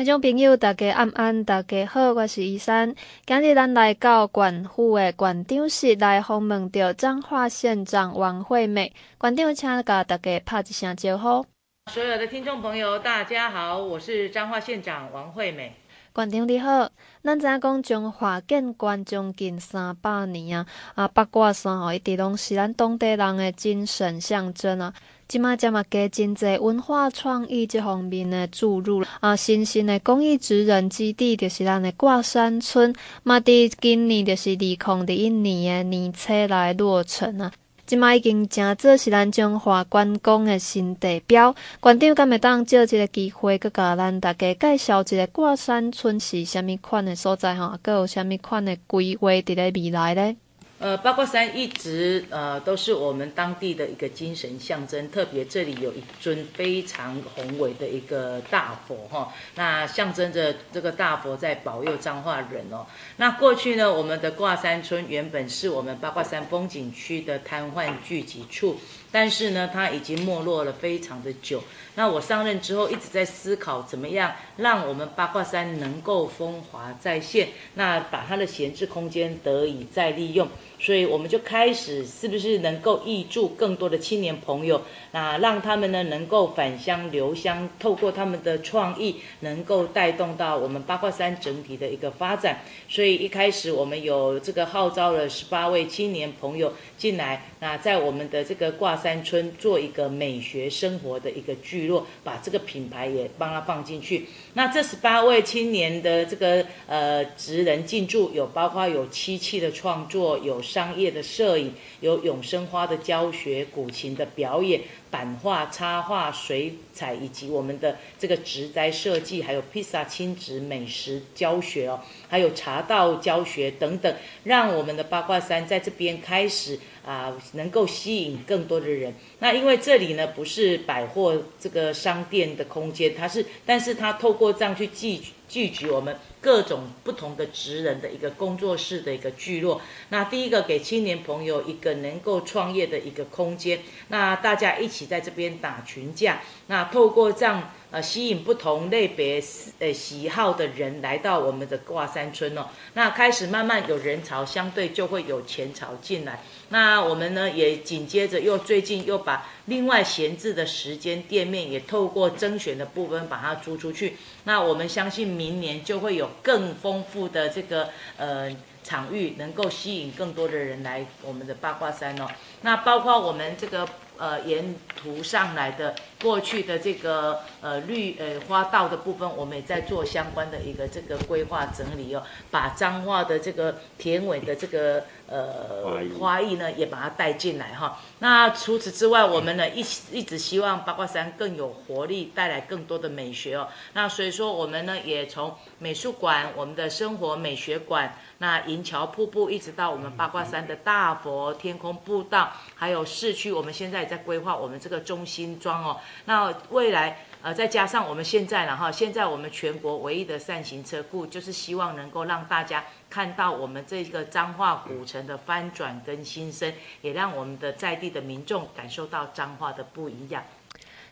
听众朋友，大家晚安，大家好，我是依珊。今日咱来到县府的县长市来访问到彰化县长王惠美。县长，请甲大家拍一声招呼。所有的听众朋友，大家好，我是彰化县长王惠美。县长你好，咱知影讲从华建县将近三百年啊，啊八卦山吼一直拢是咱当地人的精神象征啊。即马加嘛加真济文化创意即方面的注入啊，新兴的公益职人基地就是咱的挂山村，嘛伫今年就是二零二一年的年初来落成啊。即卖已经正做是咱彰化观光的新地标。馆长敢会当借一个机会，阁甲咱大家介绍一个挂山村是虾米款的所在吼，阁有虾米款的规划伫咧未来咧？呃，八卦山一直呃都是我们当地的一个精神象征，特别这里有一尊非常宏伟的一个大佛哈，那象征着这个大佛在保佑彰化人哦。那过去呢，我们的卦山村原本是我们八卦山风景区的瘫痪聚集处，但是呢，它已经没落了非常的久。那我上任之后一直在思考，怎么样让我们八卦山能够风华再现，那把它的闲置空间得以再利用。所以我们就开始，是不是能够挹注更多的青年朋友，那让他们呢能够返乡留乡，透过他们的创意，能够带动到我们八卦山整体的一个发展。所以一开始我们有这个号召了十八位青年朋友进来，那在我们的这个挂山村做一个美学生活的一个聚落，把这个品牌也帮他放进去。那这十八位青年的这个呃职人进驻，有包括有漆器的创作，有。商业的摄影，有永生花的教学，古琴的表演，版画、插画、水彩，以及我们的这个植栽设计，还有披萨亲子美食教学哦，还有茶道教学等等，让我们的八卦山在这边开始啊，能够吸引更多的人。那因为这里呢不是百货这个商店的空间，它是，但是它透过这样去聚聚集我们。各种不同的职人的一个工作室的一个聚落，那第一个给青年朋友一个能够创业的一个空间，那大家一起在这边打群架，那透过这样呃吸引不同类别呃喜好的人来到我们的挂山村哦，那开始慢慢有人潮，相对就会有钱潮进来，那我们呢也紧接着又最近又把另外闲置的时间店面也透过征选的部分把它租出去，那我们相信明年就会有。更丰富的这个呃场域，能够吸引更多的人来我们的八卦山哦。那包括我们这个呃沿途上来的过去的这个呃绿呃花道的部分，我们也在做相关的一个这个规划整理哦，把彰化的这个田尾的这个呃花艺呢也把它带进来哈。那除此之外，我们呢一一直希望八卦山更有活力，带来更多的美学哦。那所以说，我们呢也从美术馆、我们的生活美学馆、那银桥瀑布，一直到我们八卦山的大佛、天空步道，还有市区，我们现在也在规划我们这个中心庄哦。那未来呃再加上我们现在了哈，现在我们全国唯一的扇形车库，就是希望能够让大家。看到我们这个彰化古城的翻转跟新生，也让我们的在地的民众感受到彰化的不一样。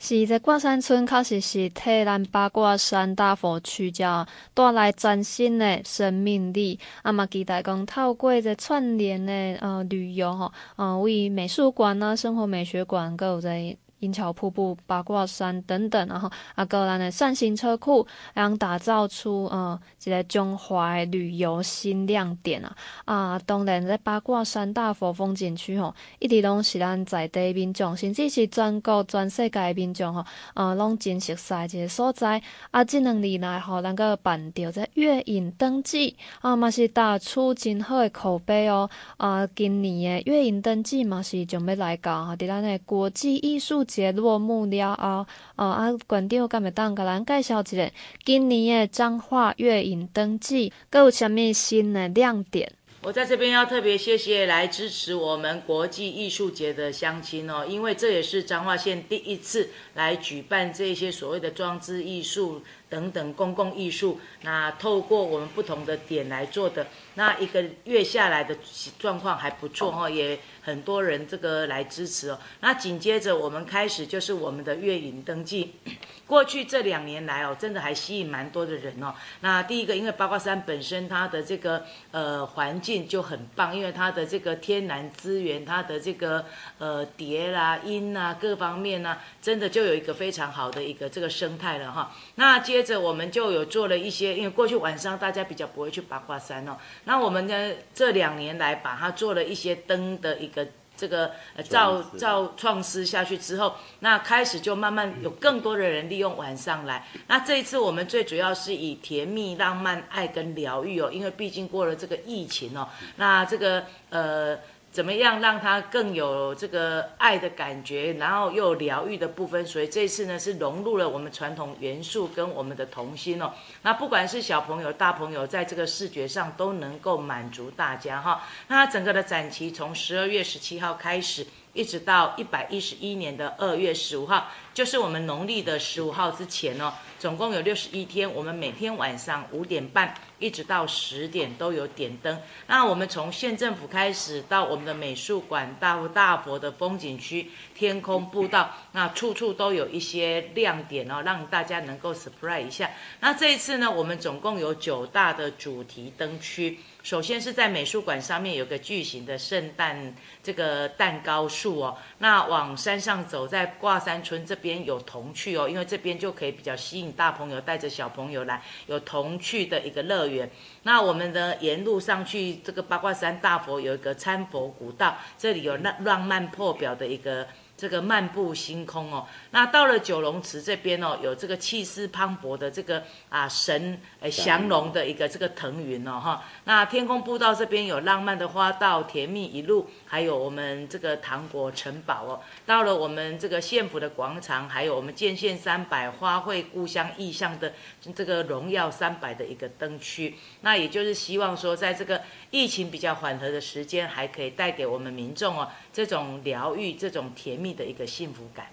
是在挂山村，确实是替咱八卦山大佛区叫带来崭新的生命力。啊嘛，期待讲透过这串联的呃旅游吼，呃为美术馆啊、生活美学馆，搁有在。银桥瀑布、八卦山等等，然后啊，个咱的扇形车库，让打造出呃一个中华的旅游新亮点啊！啊，当然在八卦山大佛风景区吼，一直拢是咱在地民众，甚至是全国全世界的民众吼，呃，拢真熟悉一个所在。啊，这两年来吼，咱个办着这月影灯季啊，嘛是打出真好的口碑哦。啊，今年的月影灯季嘛是准备来搞哈，伫咱的国际艺术。节落幕了后，呃啊，馆长敢会当甲咱介绍一下今年的彰化月影灯季，佮有啥物新的亮点？我在这边要特别谢谢来支持我们国际艺术节的乡亲哦，因为这也是彰化县第一次来举办这些所谓的装置艺术等等公共艺术，那透过我们不同的点来做的，那一个月下来的状况还不错哈，也很多人这个来支持哦。那紧接着我们开始就是我们的月影登记，过去这两年来哦，真的还吸引蛮多的人哦。那第一个，因为八卦山本身它的这个呃环境就很棒，因为它的这个天然资源，它的这个呃蝶啦、鹰啊各方面呢、啊，真的就有一个非常好的一个这个生态了哈。那接接着我们就有做了一些，因为过去晚上大家比较不会去八卦山哦。那我们呢这两年来把它做了一些灯的一个这个造造创施下去之后，那开始就慢慢有更多的人利用晚上来。那这一次我们最主要是以甜蜜、浪漫、爱跟疗愈哦，因为毕竟过了这个疫情哦，那这个呃。怎么样让他更有这个爱的感觉，然后又疗愈的部分？所以这次呢是融入了我们传统元素跟我们的童心哦。那不管是小朋友、大朋友，在这个视觉上都能够满足大家哈。那整个的展期从十二月十七号开始，一直到一百一十一年的二月十五号，就是我们农历的十五号之前哦。总共有六十一天，我们每天晚上五点半一直到十点都有点灯。那我们从县政府开始到我们的美术馆、大大佛的风景区、天空步道，那处处都有一些亮点哦，让大家能够 surprise 一下。那这一次呢，我们总共有九大的主题灯区。首先是在美术馆上面有个巨型的圣诞这个蛋糕树哦，那往山上走，在挂山村这边有童趣哦，因为这边就可以比较吸引大朋友带着小朋友来，有童趣的一个乐园。那我们的沿路上去这个八卦山大佛有一个参佛古道，这里有浪浪漫破表的一个。这个漫步星空哦，那到了九龙池这边哦，有这个气势磅礴的这个啊神诶降龙的一个这个腾云哦哈，那天空步道这边有浪漫的花道，甜蜜一路，还有我们这个糖果城堡哦。到了我们这个县府的广场，还有我们建县三百花卉故乡意象的这个荣耀三百的一个灯区，那也就是希望说，在这个疫情比较缓和的时间，还可以带给我们民众哦这种疗愈、这种甜蜜。的一个幸福感。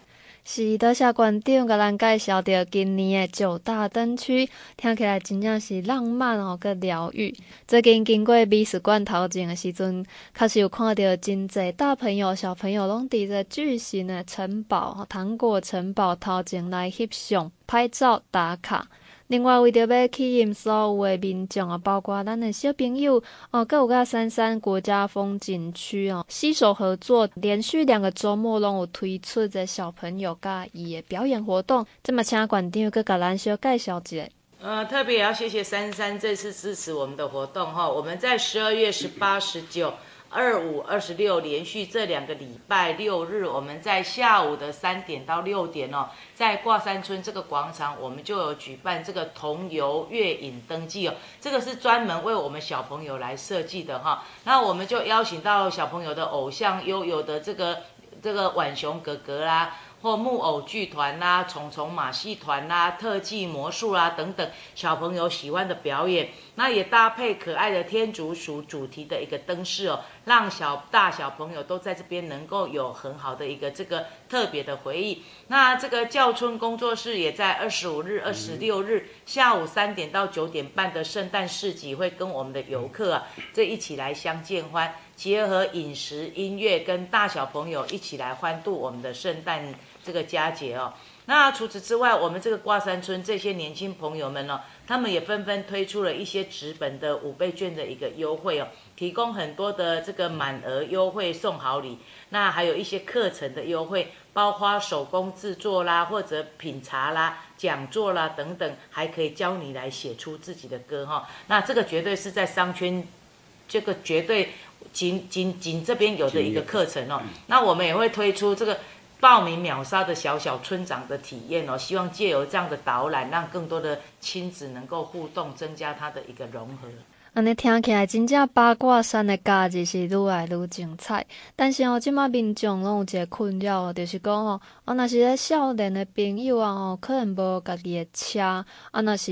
是，多谢馆长给咱介绍着今年的九大灯区，听起来真正是浪漫哦，个疗愈。最近经过美术馆头前的时阵，确实有看到真济大朋友、小朋友拢伫个巨型的城堡、糖果城堡头前来翕相、拍照、打卡。另外，为着要吸引所有的民众啊，包括咱的小朋友哦，阁有甲杉杉国家风景区哦，携手合作，连续两个周末拢有推出这小朋友甲伊诶表演活动。这么，请馆长阁甲咱小介绍一下。呃，特别也要谢谢杉杉这次支持我们的活动哈，我们在十二月十八、十九。二五二十六连续这两个礼拜六日，我们在下午的三点到六点哦，在挂山村这个广场，我们就有举办这个童游月影灯祭哦。这个是专门为我们小朋友来设计的哈。那我们就邀请到小朋友的偶像，悠悠的这个这个浣熊哥哥啦。或木偶剧团啦、虫虫马戏团啦、特技魔术啦等等，小朋友喜欢的表演，那也搭配可爱的天竺鼠主题的一个灯饰哦，让小大小朋友都在这边能够有很好的一个这个特别的回忆。那这个教村工作室也在二十五日、二十六日下午三点到九点半的圣诞市集会跟我们的游客啊，这一起来相见欢。结合饮食、音乐，跟大小朋友一起来欢度我们的圣诞这个佳节哦。那除此之外，我们这个挂山村这些年轻朋友们呢，他们也纷纷推出了一些纸本的五倍券的一个优惠哦，提供很多的这个满额优惠送好礼。那还有一些课程的优惠，包括手工制作啦，或者品茶啦、讲座啦等等，还可以教你来写出自己的歌哈。那这个绝对是在商圈，这个绝对。仅仅仅这边有的一个课程哦，那我们也会推出这个报名秒杀的小小村长的体验哦，希望借由这样的导览，让更多的亲子能够互动，增加他的一个融合。安尼听起来真正八卦山的假日是愈来愈精彩，但是哦，即马民众拢有一个困扰哦，就是讲哦，啊，若是咧少年的朋友啊，吼，可能无家己的车，啊，若是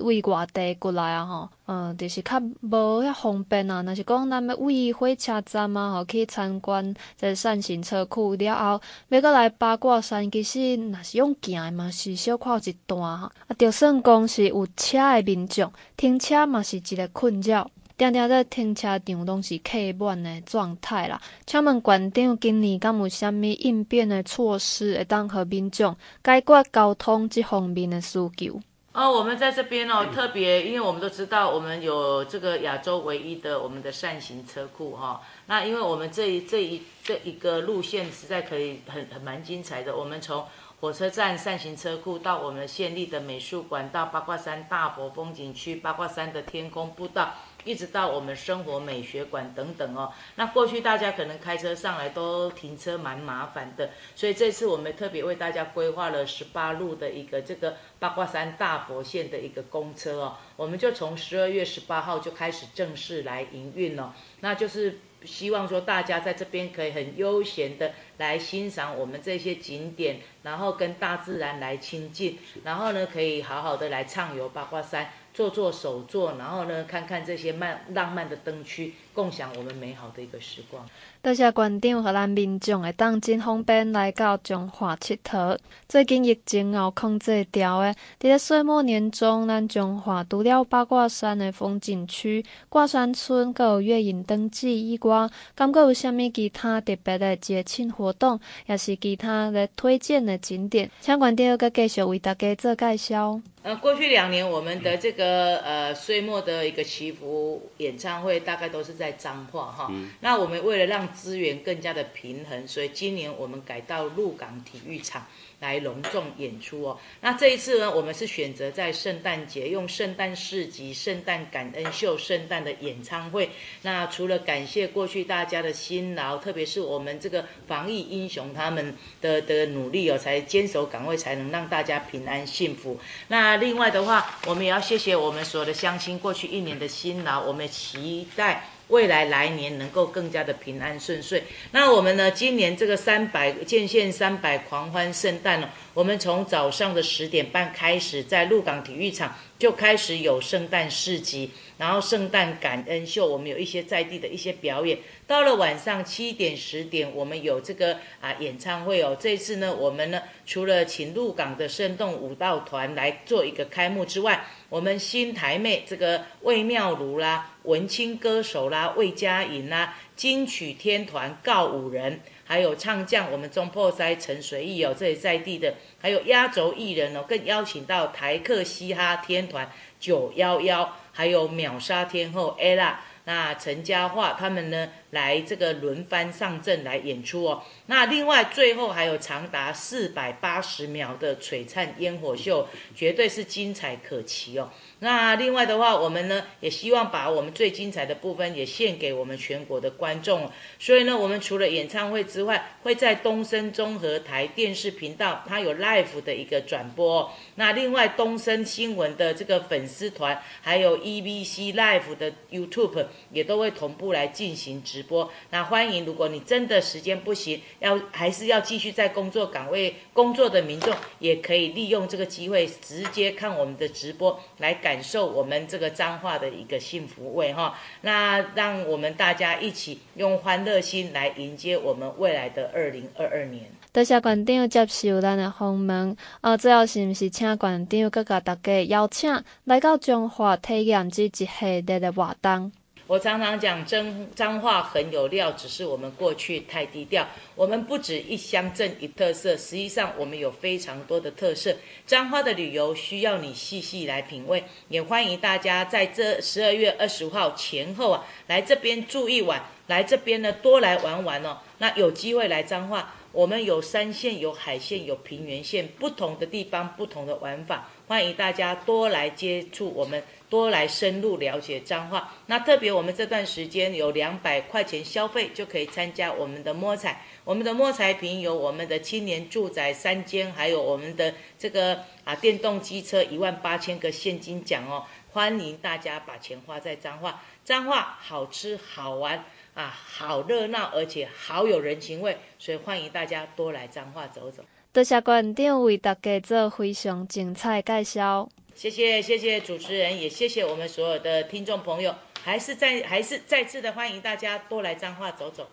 为外地过来啊，吼，嗯，就是较无遐方便啊。若是讲咱要为火车站啊，吼，去参观这扇形车库了后，要阁来八卦山，其实若是用行的嘛，是小可一段哈。啊，就算讲是有车的民众，停车嘛是一个困扰。定定在停车场拢是客满的状态啦。请问馆长今年敢有啥物应变的措施，会当和民众解决交通这方面的需求？哦，我们在这边哦，特别，因为我们都知道，我们有这个亚洲唯一的我们的扇形车库哈、那因为我们这一这一这一个路线实在可以很很蛮精彩的。我们从火车站扇形车库到我们县立的美术馆，到八卦山大佛风景区，八卦山的天空步道。一直到我们生活美学馆等等哦，那过去大家可能开车上来都停车蛮麻烦的，所以这次我们特别为大家规划了十八路的一个这个八卦山大佛线的一个公车哦，我们就从十二月十八号就开始正式来营运了，那就是希望说大家在这边可以很悠闲的来欣赏我们这些景点，然后跟大自然来亲近，然后呢可以好好的来畅游八卦山。做做手作，然后呢，看看这些漫浪漫的灯区，共享我们美好的一个时光。多谢馆长和咱民众会当真方便来到中华佚佗。最近疫情后控制掉的，伫咧岁末年终，咱中华除了八卦山的风景区、挂山村，阁有月影灯记以外，感觉有啥物其他特别的节庆活动，也是其他的推荐的景点，请馆长阁继续为大家做介绍。呃，过去两年我们的这个呃岁末的一个祈福演唱会，大概都是在彰化哈。嗯、那我们为了让资源更加的平衡，所以今年我们改到鹿港体育场。来隆重演出哦。那这一次呢，我们是选择在圣诞节用圣诞市集、圣诞感恩秀、圣诞的演唱会。那除了感谢过去大家的辛劳，特别是我们这个防疫英雄他们的的努力哦，才坚守岗位，才能让大家平安幸福。那另外的话，我们也要谢谢我们所有的乡亲过去一年的辛劳，我们期待。未来来年能够更加的平安顺遂。那我们呢？今年这个三百建县三百狂欢圣诞呢，我们从早上的十点半开始，在鹿港体育场就开始有圣诞市集，然后圣诞感恩秀，我们有一些在地的一些表演。到了晚上七点十点，我们有这个啊演唱会哦。这次呢，我们呢除了请鹿港的生动舞蹈团来做一个开幕之外，我们新台妹这个魏妙如啦。文青歌手啦，魏佳莹啦，金曲天团告五人，还有唱将我们中破塞陈随意哦，这里在地的，还有压轴艺人哦，更邀请到台客嘻哈天团九幺幺，还有秒杀天后 ella，那陈嘉桦他们呢，来这个轮番上阵来演出哦。那另外最后还有长达四百八十秒的璀璨烟火秀，绝对是精彩可期哦。那另外的话，我们呢也希望把我们最精彩的部分也献给我们全国的观众。所以呢，我们除了演唱会之外，会在东森综合台电视频道，它有 live 的一个转播。那另外东森新闻的这个粉丝团，还有 EBC Live 的 YouTube 也都会同步来进行直播。那欢迎，如果你真的时间不行，要还是要继续在工作岗位工作的民众，也可以利用这个机会直接看我们的直播来感。受我们这个彰化的一个幸福味哈，那让我们大家一起用欢乐心来迎接我们未来的二零二二年。多谢馆长接受咱的访问，呃，最后是不是请馆长阁甲大家邀请来到彰化体验这一系列的活动？我常常讲，彰彰化很有料，只是我们过去太低调。我们不止一乡镇一特色，实际上我们有非常多的特色。彰化的旅游需要你细细来品味，也欢迎大家在这十二月二十五号前后啊，来这边住一晚，来这边呢多来玩玩哦。那有机会来彰化，我们有山线、有海线、有平原线，不同的地方，不同的玩法，欢迎大家多来接触我们。多来深入了解彰化，那特别我们这段时间有两百块钱消费就可以参加我们的摸彩，我们的摸彩品有我们的青年住宅三间，还有我们的这个啊电动机车一万八千个现金奖哦，欢迎大家把钱花在彰化，彰化好吃好玩啊，好热闹，而且好有人情味，所以欢迎大家多来彰化走走。多谢馆长为大家做非常精彩介绍。谢谢谢谢主持人，也谢谢我们所有的听众朋友，还是再还是再次的欢迎大家多来彰化走走。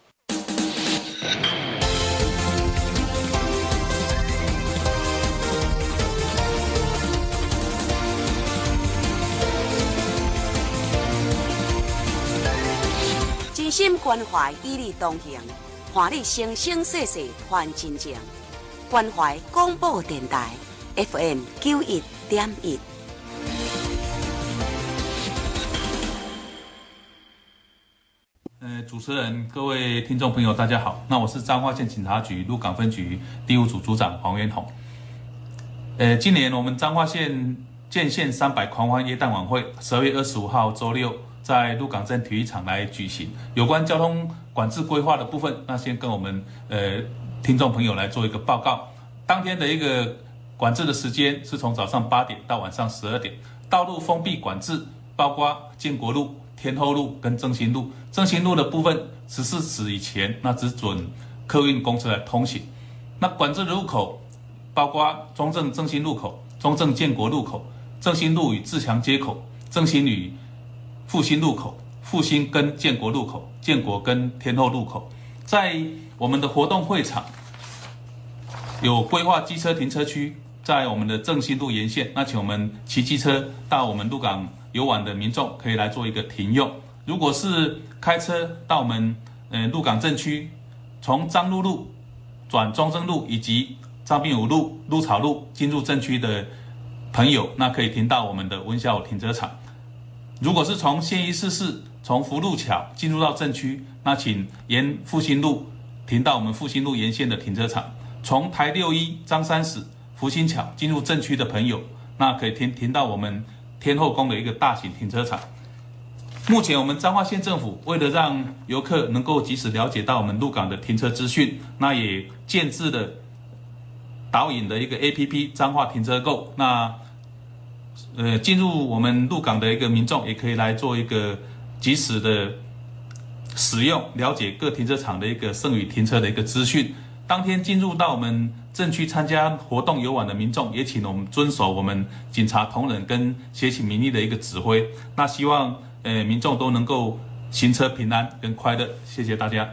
心关怀，与你同行，看你生生世世还真情。关怀广播电台 FM 九一点一。呃，主持人、各位听众朋友，大家好。那我是彰化县警察局鹿港分局第五组组长黄元宏。呃，今年我们彰化县建县三百狂欢夜档晚会，十二月二十五号周六。在鹿港镇体育场来举行有关交通管制规划的部分，那先跟我们呃听众朋友来做一个报告。当天的一个管制的时间是从早上八点到晚上十二点。道路封闭管制包括建国路、天后路跟正兴路。正兴路的部分十四时以前，那只准客运公车来通行。那管制路口包括中正正兴路口、中正建国路口、正兴路与自强街口、正兴与复兴路口、复兴跟建国路口、建国跟天后路口，在我们的活动会场有规划机车停车区，在我们的正兴路沿线，那请我们骑机车到我们鹿港游玩的民众可以来做一个停用。如果是开车到我们呃鹿港镇区，从张鹿路转中正路以及张滨五路、鹿草路进入镇区的朋友，那可以停到我们的温孝停车场。如果是从县一四四从福禄桥进入到镇区，那请沿复兴路停到我们复兴路沿线的停车场。从台六一张三十福兴桥进入镇区的朋友，那可以停停到我们天后宫的一个大型停车场。目前我们彰化县政府为了让游客能够及时了解到我们鹿港的停车资讯，那也建置了导引的一个 APP 彰化停车购。那呃，进入我们鹿港的一个民众也可以来做一个及时的使用，了解各停车场的一个剩余停车的一个资讯。当天进入到我们镇区参加活动游玩的民众，也请我们遵守我们警察同仁跟协起民意的一个指挥。那希望呃民众都能够行车平安跟快乐，谢谢大家。